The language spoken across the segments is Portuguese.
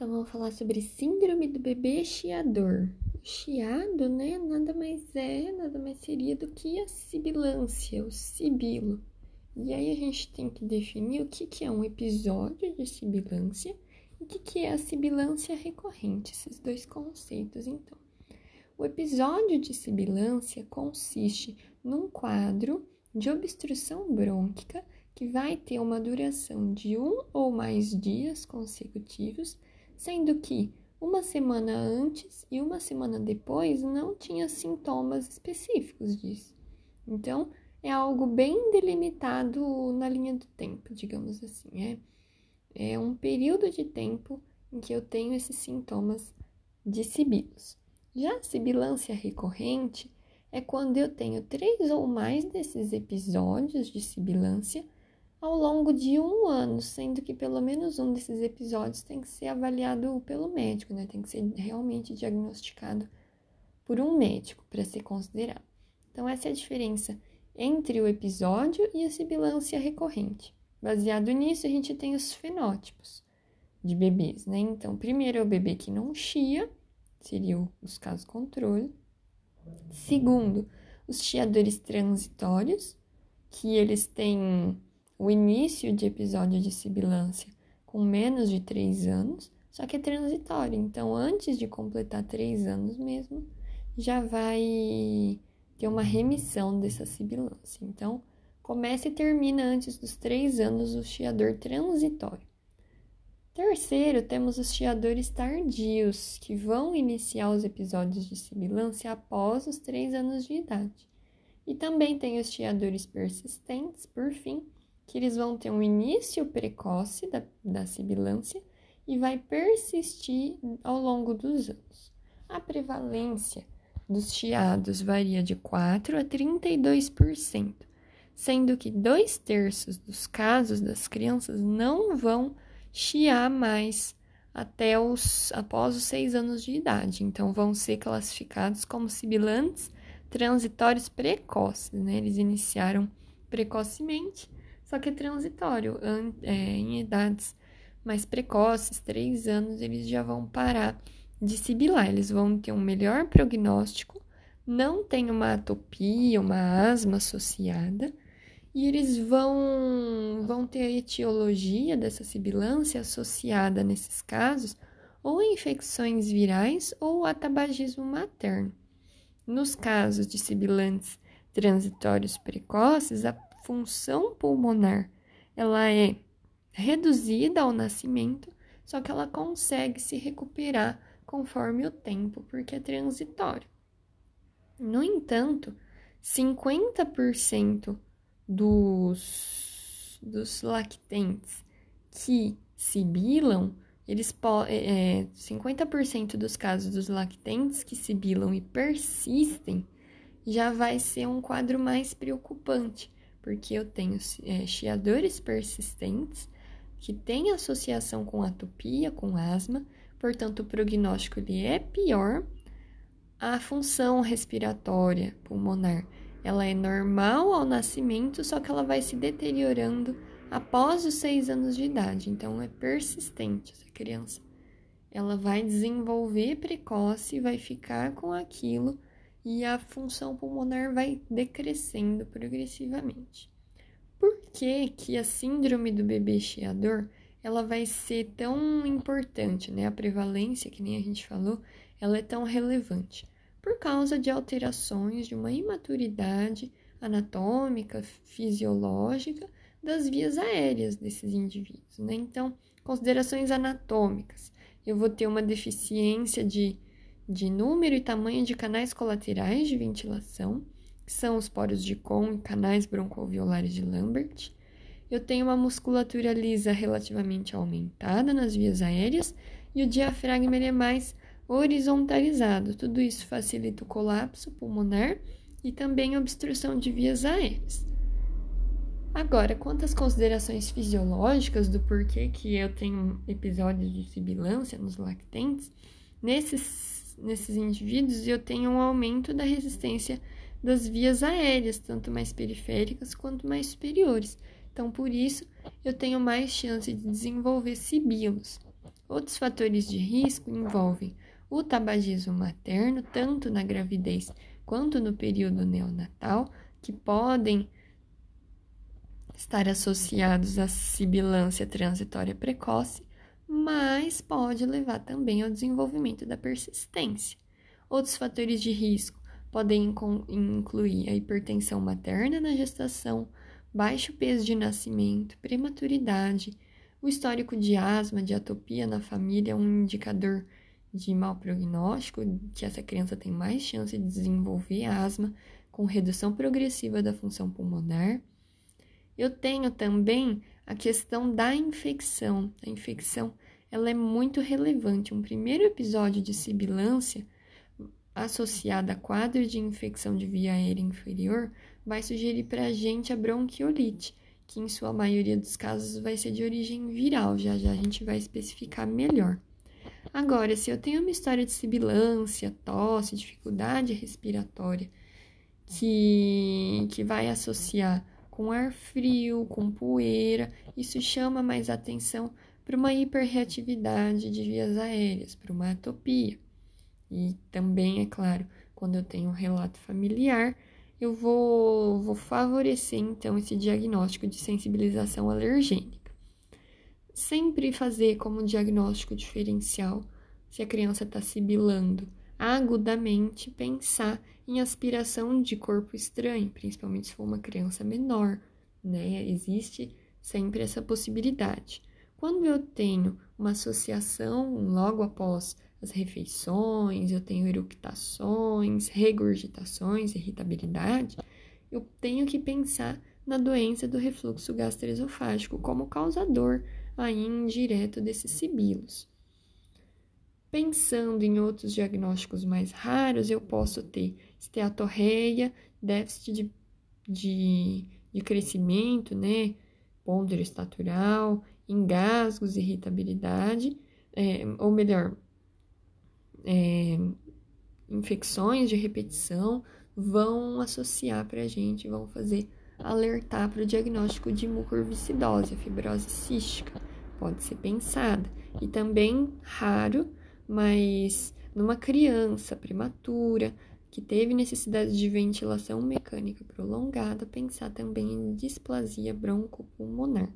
Então vamos falar sobre síndrome do bebê chiador. Chiado, né, nada mais é, nada mais seria do que a sibilância, o sibilo. E aí a gente tem que definir o que, que é um episódio de sibilância e o que, que é a sibilância recorrente, esses dois conceitos, então. O episódio de sibilância consiste num quadro de obstrução brônquica que vai ter uma duração de um ou mais dias consecutivos sendo que uma semana antes e uma semana depois não tinha sintomas específicos disso. Então, é algo bem delimitado na linha do tempo, digamos assim. É, é um período de tempo em que eu tenho esses sintomas de sibilos. Já a sibilância recorrente é quando eu tenho três ou mais desses episódios de sibilância ao longo de um ano, sendo que pelo menos um desses episódios tem que ser avaliado pelo médico, né? Tem que ser realmente diagnosticado por um médico para ser considerado. Então, essa é a diferença entre o episódio e a sibilância recorrente. Baseado nisso, a gente tem os fenótipos de bebês, né? Então, primeiro é o bebê que não chia, seria os casos controle. Segundo, os chiadores transitórios, que eles têm o início de episódio de sibilância com menos de três anos, só que é transitório. Então, antes de completar três anos mesmo, já vai ter uma remissão dessa sibilância. Então, começa e termina antes dos três anos o chiador transitório. Terceiro, temos os chiadores tardios, que vão iniciar os episódios de sibilância após os três anos de idade. E também tem os chiadores persistentes, por fim, que eles vão ter um início precoce da, da sibilância e vai persistir ao longo dos anos. A prevalência dos chiados varia de 4 a 32%, sendo que dois terços dos casos das crianças não vão chiar mais até os após os seis anos de idade, então vão ser classificados como sibilantes transitórios precoces, né? Eles iniciaram precocemente só que é transitório. É, em idades mais precoces, três anos, eles já vão parar de sibilar, eles vão ter um melhor prognóstico, não tem uma atopia, uma asma associada, e eles vão, vão ter a etiologia dessa sibilância associada, nesses casos, ou a infecções virais ou a tabagismo materno. Nos casos de sibilantes transitórios precoces, a função pulmonar ela é reduzida ao nascimento, só que ela consegue se recuperar conforme o tempo, porque é transitório. No entanto, 50% dos, dos lactentes que sibilam, eles é, 50% dos casos dos lactentes que sibilam e persistem já vai ser um quadro mais preocupante, porque eu tenho é, chiadores persistentes que têm associação com atopia, com asma, portanto o prognóstico ele é pior. A função respiratória pulmonar, ela é normal ao nascimento, só que ela vai se deteriorando após os seis anos de idade, então é persistente essa criança. Ela vai desenvolver precoce e vai ficar com aquilo e a função pulmonar vai decrescendo progressivamente. Por que, que a síndrome do bebê chiador ela vai ser tão importante, né? A prevalência, que nem a gente falou, ela é tão relevante. Por causa de alterações de uma imaturidade anatômica, fisiológica das vias aéreas desses indivíduos, né? Então, considerações anatômicas. Eu vou ter uma deficiência de de número e tamanho de canais colaterais de ventilação, que são os poros de Kohn e canais broncoalveolares de Lambert. Eu tenho uma musculatura lisa relativamente aumentada nas vias aéreas e o diafragma é mais horizontalizado. Tudo isso facilita o colapso pulmonar e também obstrução de vias aéreas. Agora, quanto às considerações fisiológicas do porquê que eu tenho episódios de sibilância nos lactentes, nesses nesses indivíduos eu tenho um aumento da resistência das vias aéreas, tanto mais periféricas quanto mais superiores. Então, por isso, eu tenho mais chance de desenvolver sibilos. Outros fatores de risco envolvem o tabagismo materno, tanto na gravidez quanto no período neonatal, que podem estar associados à sibilância transitória precoce, mas pode levar também ao desenvolvimento da persistência. Outros fatores de risco podem incluir a hipertensão materna na gestação, baixo peso de nascimento, prematuridade, o histórico de asma, de atopia na família é um indicador de mau prognóstico, que essa criança tem mais chance de desenvolver asma, com redução progressiva da função pulmonar. Eu tenho também a questão da infecção. A infecção ela é muito relevante. Um primeiro episódio de sibilância associado a quadro de infecção de via aérea inferior vai sugerir para a gente a bronquiolite, que em sua maioria dos casos vai ser de origem viral. Já já a gente vai especificar melhor. Agora, se eu tenho uma história de sibilância, tosse, dificuldade respiratória, que, que vai associar com ar frio, com poeira, isso chama mais atenção para uma hiperreatividade de vias aéreas, para uma atopia. E também, é claro, quando eu tenho um relato familiar, eu vou, vou favorecer então esse diagnóstico de sensibilização alergênica sempre fazer como diagnóstico diferencial se a criança está sibilando, agudamente pensar em aspiração de corpo estranho, principalmente se for uma criança menor, né? Existe sempre essa possibilidade. Quando eu tenho uma associação logo após as refeições, eu tenho eructações, regurgitações, irritabilidade, eu tenho que pensar na doença do refluxo gastroesofágico como causador aí indireto desses sibilos. Pensando em outros diagnósticos mais raros, eu posso ter esteatorreia, déficit de, de, de crescimento, né? Pôndero estatural, engasgos, irritabilidade, é, ou melhor, é, infecções de repetição vão associar para a gente, vão fazer alertar para o diagnóstico de mucorviscidose, a fibrose cística pode ser pensada. E também raro, mas numa criança prematura que teve necessidade de ventilação mecânica prolongada, pensar também em displasia broncopulmonar.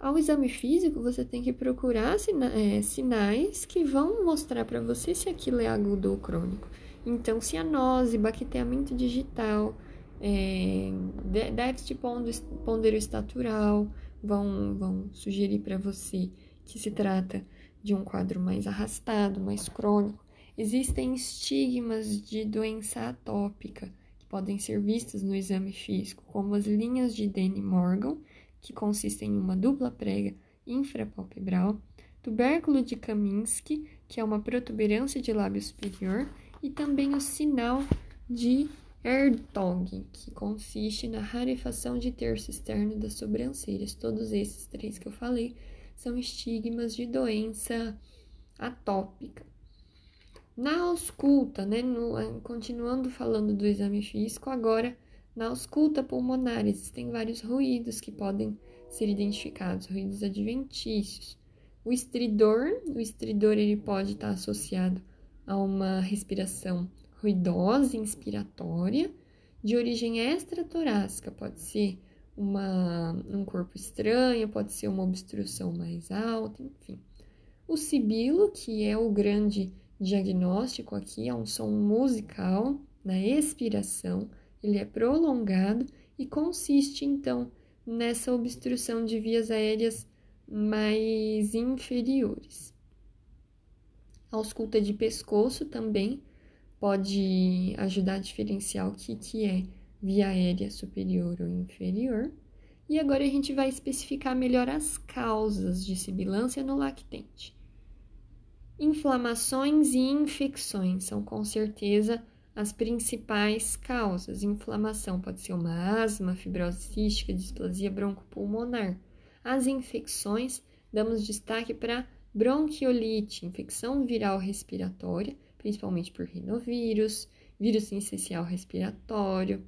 Ao exame físico, você tem que procurar sina é, sinais que vão mostrar para você se aquilo é agudo ou crônico. Então, cianose, baqueteamento digital, é, déficit ponderoestatural, vão, vão sugerir para você que se trata de um quadro mais arrastado, mais crônico. Existem estigmas de doença atópica que podem ser vistos no exame físico, como as linhas de Denny Morgan, que consistem em uma dupla prega infrapalpebral, tubérculo de Kaminsky, que é uma protuberância de lábio superior, e também o sinal de Erdog, que consiste na rarefação de terço externo das sobrancelhas. Todos esses três que eu falei são estigmas de doença atópica. Na ausculta, né, no, continuando falando do exame físico, agora na ausculta pulmonar existem vários ruídos que podem ser identificados, ruídos adventícios. O estridor, o estridor ele pode estar associado a uma respiração ruidosa inspiratória, de origem extratorácica, pode ser uma, um corpo estranho, pode ser uma obstrução mais alta, enfim. O sibilo, que é o grande diagnóstico aqui, é um som musical na expiração, ele é prolongado e consiste então nessa obstrução de vias aéreas mais inferiores. A ausculta de pescoço também pode ajudar a diferenciar o que, que é via aérea superior ou inferior. E agora a gente vai especificar melhor as causas de sibilância no lactente. Inflamações e infecções são com certeza as principais causas. Inflamação pode ser uma asma, fibrose cística, displasia broncopulmonar. As infecções, damos destaque para bronquiolite, infecção viral respiratória, principalmente por rinovírus, vírus essencial respiratório,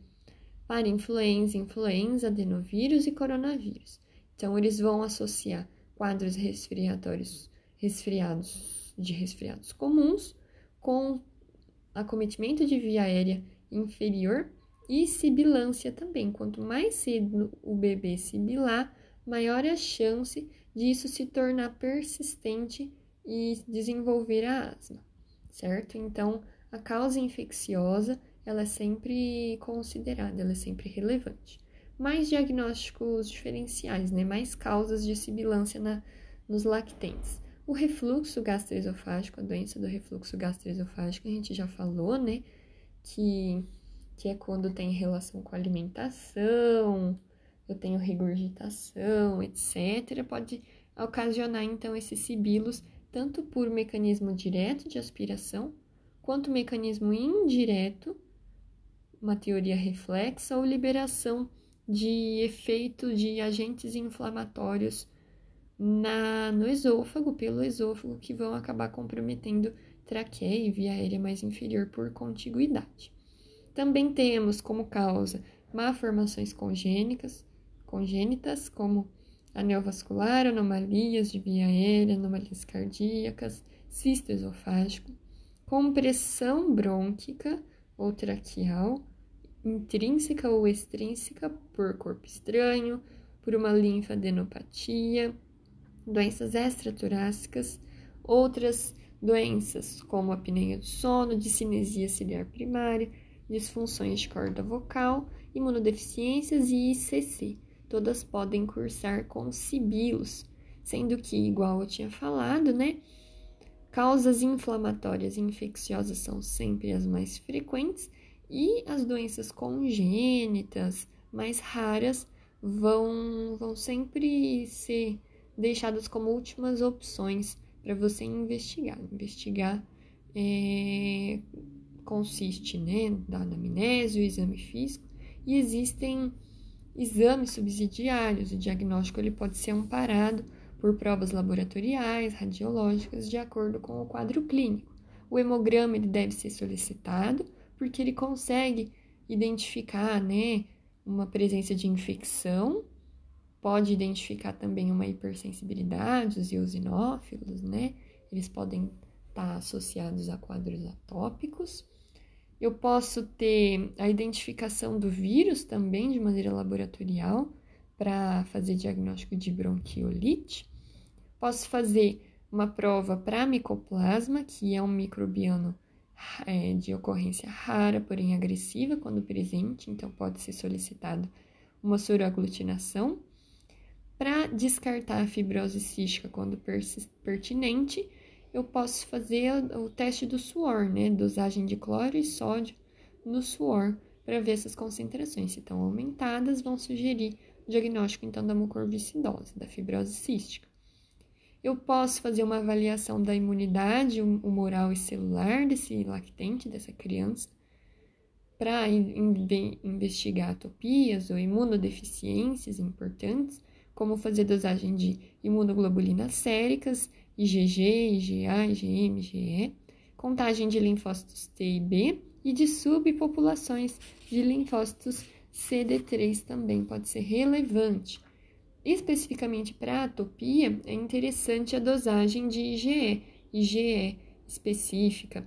para influenza, influenza, adenovírus e coronavírus. Então, eles vão associar quadros resfriatórios, resfriados de resfriados comuns, com acometimento de via aérea inferior e sibilância também. Quanto mais cedo o bebê sibilar, maior é a chance disso se tornar persistente e desenvolver a asma, certo? Então, a causa infecciosa, ela é sempre considerada, ela é sempre relevante. Mais diagnósticos diferenciais, né? Mais causas de sibilância na, nos lactentes. O refluxo gastroesofágico, a doença do refluxo gastroesofágico, a gente já falou, né? Que, que é quando tem relação com alimentação, eu tenho regurgitação, etc. Pode ocasionar, então, esses sibilos tanto por mecanismo direto de aspiração, quanto mecanismo indireto, uma teoria reflexa ou liberação de efeito de agentes inflamatórios na, no esôfago, pelo esôfago, que vão acabar comprometendo traqueia e via aérea mais inferior por contiguidade. Também temos como causa malformações congênicas, congênitas, como anel vascular, anomalias de via aérea, anomalias cardíacas, cisto esofágico, compressão brônquica ou traqueal, intrínseca ou extrínseca por corpo estranho, por uma linfadenopatia, doenças extratorácicas, outras doenças como apneia do sono, discinesia ciliar primária, disfunções de corda vocal, imunodeficiências e ICC, todas podem cursar com sibilos, sendo que, igual eu tinha falado, né? Causas inflamatórias e infecciosas são sempre as mais frequentes e as doenças congênitas, mais raras, vão, vão sempre ser deixadas como últimas opções para você investigar. Investigar é, consiste né, da anamnese, o exame físico, e existem exames subsidiários. O diagnóstico ele pode ser amparado por provas laboratoriais, radiológicas, de acordo com o quadro clínico. O hemograma ele deve ser solicitado porque ele consegue identificar, né, uma presença de infecção, pode identificar também uma hipersensibilidade, os eosinófilos, né? Eles podem estar associados a quadros atópicos eu posso ter a identificação do vírus também de maneira laboratorial para fazer diagnóstico de bronquiolite. Posso fazer uma prova para micoplasma, que é um microbiano é, de ocorrência rara, porém agressiva quando presente, então pode ser solicitado uma soroaglutinação. Para descartar a fibrose cística quando pertinente, eu posso fazer o teste do suor, né? Dosagem de cloro e sódio no suor para ver essas concentrações. Se estão aumentadas, vão sugerir o diagnóstico então da mucorviscidose, da fibrose cística. Eu posso fazer uma avaliação da imunidade humoral e celular desse lactente, dessa criança, para investigar atopias ou imunodeficiências importantes, como fazer dosagem de imunoglobulinas séricas IgG, IgA, IgM, IgE, contagem de linfócitos T e B e de subpopulações de linfócitos CD3 também pode ser relevante. Especificamente para atopia, é interessante a dosagem de IgE, IgE específica,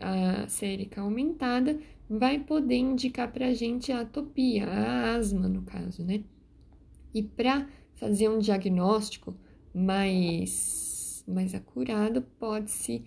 a sérica aumentada, vai poder indicar para a gente a atopia, a asma no caso, né? E para fazer um diagnóstico mais mais acurado, pode-se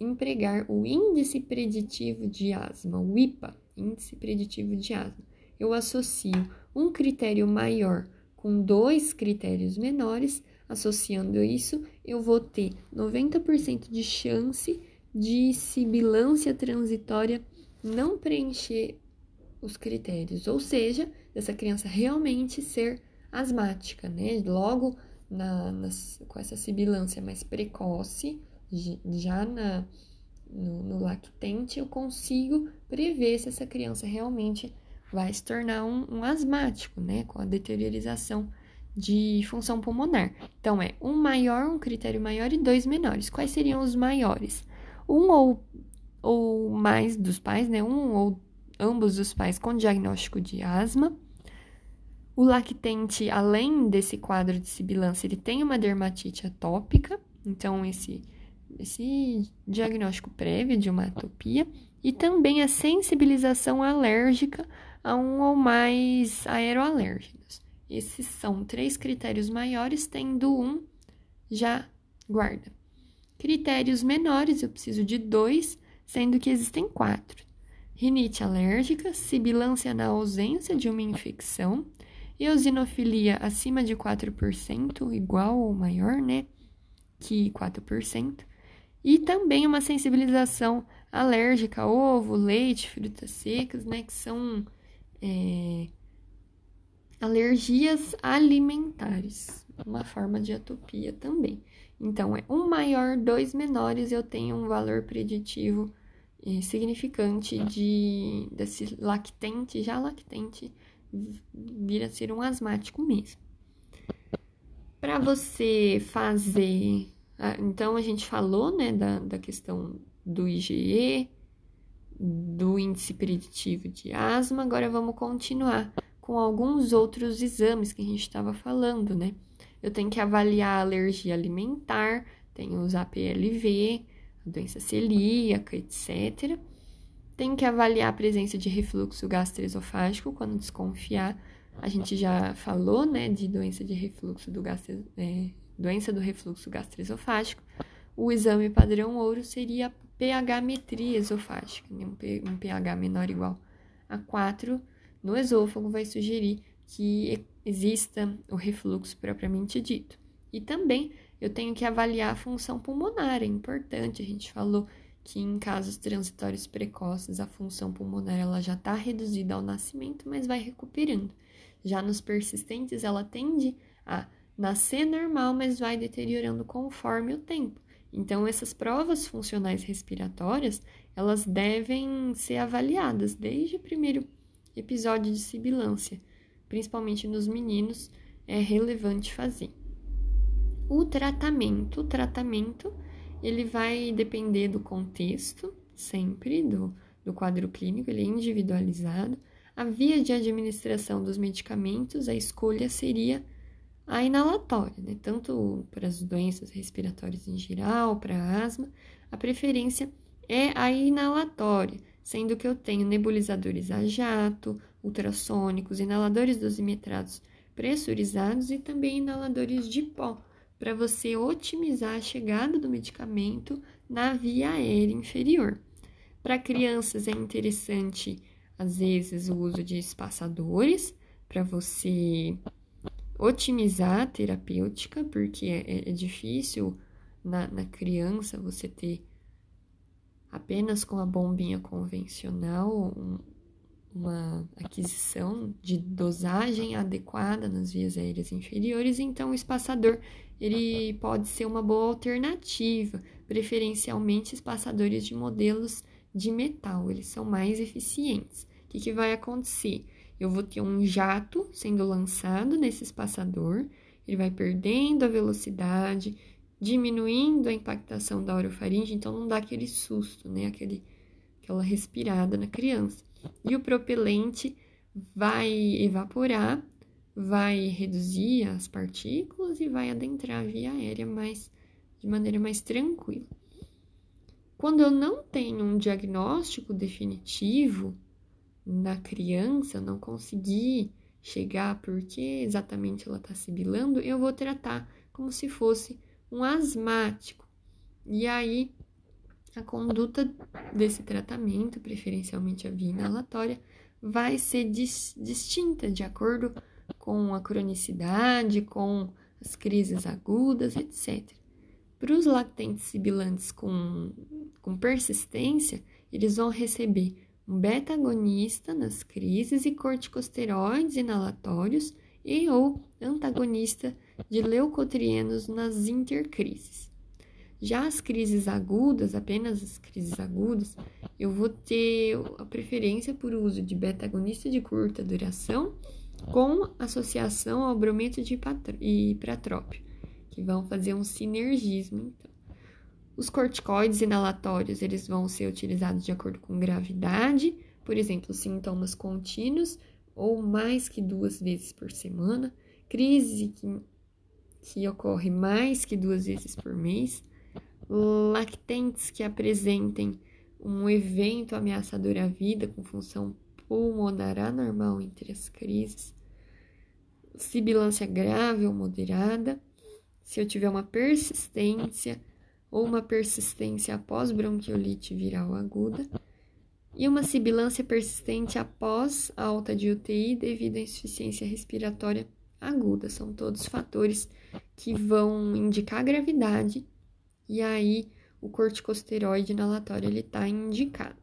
empregar o índice preditivo de asma, o IPA, índice preditivo de asma. Eu associo um critério maior com dois critérios menores, associando isso, eu vou ter 90% de chance de sibilância transitória não preencher os critérios, ou seja, dessa criança realmente ser asmática, né? Logo, na, nas, com essa sibilância mais precoce, já na, no, no, lactente, eu consigo prever se essa criança realmente vai se tornar um, um asmático, né? Com a deteriorização de função pulmonar. Então, é um maior, um critério maior e dois menores. Quais seriam os maiores? Um ou, ou mais dos pais, né? Um ou ambos os pais com diagnóstico de asma O lactente, além desse quadro de sibilância, ele tem uma dermatite atópica, então esse, esse diagnóstico prévio de uma atopia, e também a sensibilização alérgica a um ou mais aeroalérgenos. Esses são três critérios maiores, tendo um já guarda. Critérios menores, eu preciso de dois, sendo que existem quatro: rinite alérgica, sibilância na ausência de uma infecção, eosinofilia acima de 4%, igual ou maior, né? Que 4%, e também uma sensibilização alérgica a ovo, leite, frutas secas, né? Que são é, alergias alimentares, uma forma de atopia também. Então, é um maior, dois menores, eu tenho um valor preditivo é, significante de desse lactente, já lactente, vir a ser um asmático mesmo. Para você fazer. Então, a gente falou né, da, da questão do IgE, do índice preditivo de asma. Agora, vamos continuar com alguns outros exames que a gente estava falando, né? Eu tenho que avaliar a alergia alimentar, tenho os APLV, a doença celíaca, etc. Tem que avaliar a presença de refluxo gastroesofágico quando desconfiar. A gente já falou, né, de doença de refluxo do gastro, é, doença do refluxo gastroesofágico. O exame padrão ouro seria a pH-metria esofágica, né, um pH menor ou igual a 4 no esôfago vai sugerir que exista o refluxo propriamente dito. E também eu tenho que avaliar a função pulmonar, é importante, a gente falou que em casos transitórios precoces a função pulmonar ela já está reduzida ao nascimento, mas vai recuperando. Já nos persistentes ela tende a nascer normal, mas vai deteriorando conforme o tempo. Então essas provas funcionais respiratórias, elas devem ser avaliadas desde o primeiro episódio de sibilância, principalmente nos meninos, é relevante fazer. O tratamento, o tratamento ele vai depender do contexto, sempre, do, do quadro clínico, ele é individualizado. A via de administração dos medicamentos, a escolha seria a inalatória, né? tanto para as doenças respiratórias em geral, para asma, a preferência é a inalatória, sendo que eu tenho nebulizadores a jato, ultrassônicos, inaladores dosimetrados pressurizados e também inaladores de pó, para você otimizar a chegada do medicamento na via aérea inferior. Para crianças é interessante, às vezes, o uso de espaçadores para você otimizar a terapêutica, porque é, é difícil na, na criança você ter apenas com a bombinha convencional um, uma aquisição de dosagem adequada nas vias aéreas inferiores, então o espaçador ele pode ser uma boa alternativa, preferencialmente espaçadores de modelos de metal, eles são mais eficientes. O que, que vai acontecer? Eu vou ter um jato sendo lançado nesse espaçador, ele vai perdendo a velocidade, diminuindo a impactação da orofaringe, então não dá aquele susto, né? Aquele, aquela respirada na criança. E o propelente vai evaporar, vai reduzir as partículas e vai adentrar a via aérea mais, de maneira mais tranquila. Quando eu não tenho um diagnóstico definitivo na criança, não consegui chegar porque exatamente ela está sibilando, eu vou tratar como se fosse um asmático. E aí, a conduta desse tratamento, preferencialmente a via inalatória, vai ser dis distinta de acordo com a cronicidade, com as crises agudas, etc. Para os lactentes sibilantes com, com persistência, eles vão receber um beta-agonista nas crises e corticosteroides inalatórios e ou antagonista de leucotrienos nas intercrises. Já as crises agudas, apenas as crises agudas, eu vou ter a preferência por uso de beta-agonista de curta duração com associação ao brometo de hipratrópio, que vão fazer um sinergismo, então. Os corticoides inalatórios, eles vão ser utilizados de acordo com gravidade, por exemplo, sintomas contínuos ou mais que duas vezes por semana, crise que, que ocorre mais que duas vezes por mês, lactentes que apresentem um evento ameaçador à vida com função pulmonar anormal entre as crises, sibilância grave ou moderada, se eu tiver uma persistência ou uma persistência após bronquiolite viral aguda, e uma sibilância persistente após alta de UTI devido à insuficiência respiratória aguda. São todos fatores que vão indicar gravidade e aí o corticosteroide inalatório ele está indicado.